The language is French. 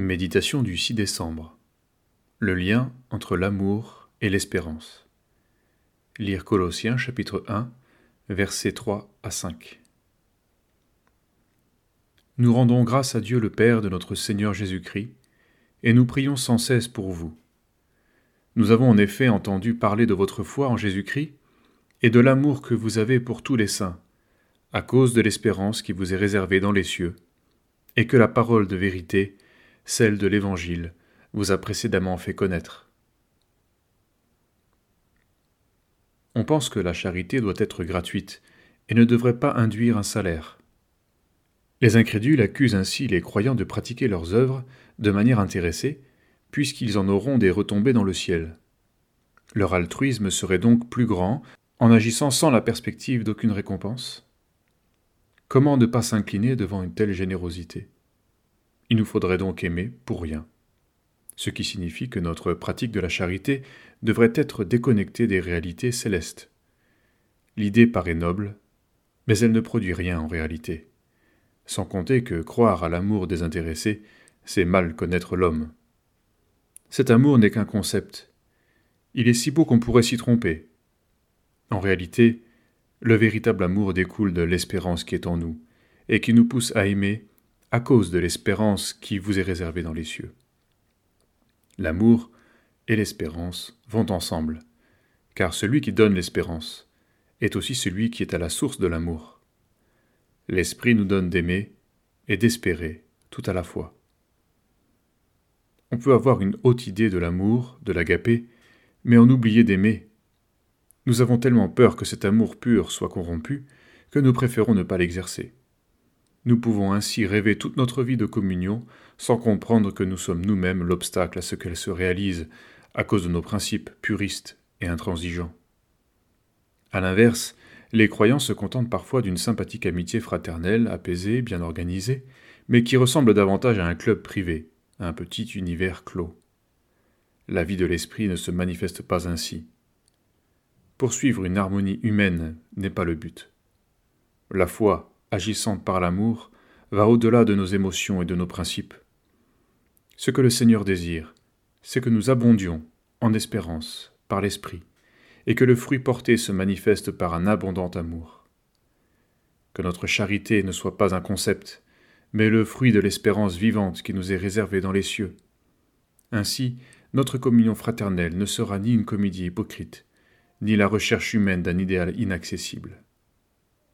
Méditation du 6 décembre. Le lien entre l'amour et l'espérance. Lire Colossiens chapitre 1, versets 3 à 5. Nous rendons grâce à Dieu le Père de notre Seigneur Jésus-Christ, et nous prions sans cesse pour vous. Nous avons en effet entendu parler de votre foi en Jésus-Christ et de l'amour que vous avez pour tous les saints, à cause de l'espérance qui vous est réservée dans les cieux, et que la parole de vérité celle de l'Évangile, vous a précédemment fait connaître. On pense que la charité doit être gratuite et ne devrait pas induire un salaire. Les incrédules accusent ainsi les croyants de pratiquer leurs œuvres de manière intéressée, puisqu'ils en auront des retombées dans le ciel. Leur altruisme serait donc plus grand en agissant sans la perspective d'aucune récompense. Comment ne pas s'incliner devant une telle générosité? Il nous faudrait donc aimer pour rien. Ce qui signifie que notre pratique de la charité devrait être déconnectée des réalités célestes. L'idée paraît noble, mais elle ne produit rien en réalité. Sans compter que croire à l'amour désintéressé, c'est mal connaître l'homme. Cet amour n'est qu'un concept. Il est si beau qu'on pourrait s'y tromper. En réalité, le véritable amour découle de l'espérance qui est en nous, et qui nous pousse à aimer à cause de l'espérance qui vous est réservée dans les cieux. L'amour et l'espérance vont ensemble, car celui qui donne l'espérance est aussi celui qui est à la source de l'amour. L'Esprit nous donne d'aimer et d'espérer tout à la fois. On peut avoir une haute idée de l'amour, de l'agapé, mais en oublier d'aimer. Nous avons tellement peur que cet amour pur soit corrompu que nous préférons ne pas l'exercer. Nous pouvons ainsi rêver toute notre vie de communion sans comprendre que nous sommes nous-mêmes l'obstacle à ce qu'elle se réalise à cause de nos principes puristes et intransigeants. A l'inverse, les croyants se contentent parfois d'une sympathique amitié fraternelle, apaisée, bien organisée, mais qui ressemble davantage à un club privé, à un petit univers clos. La vie de l'esprit ne se manifeste pas ainsi. Poursuivre une harmonie humaine n'est pas le but. La foi agissante par l'amour, va au-delà de nos émotions et de nos principes. Ce que le Seigneur désire, c'est que nous abondions en espérance par l'Esprit, et que le fruit porté se manifeste par un abondant amour. Que notre charité ne soit pas un concept, mais le fruit de l'espérance vivante qui nous est réservée dans les cieux. Ainsi, notre communion fraternelle ne sera ni une comédie hypocrite, ni la recherche humaine d'un idéal inaccessible.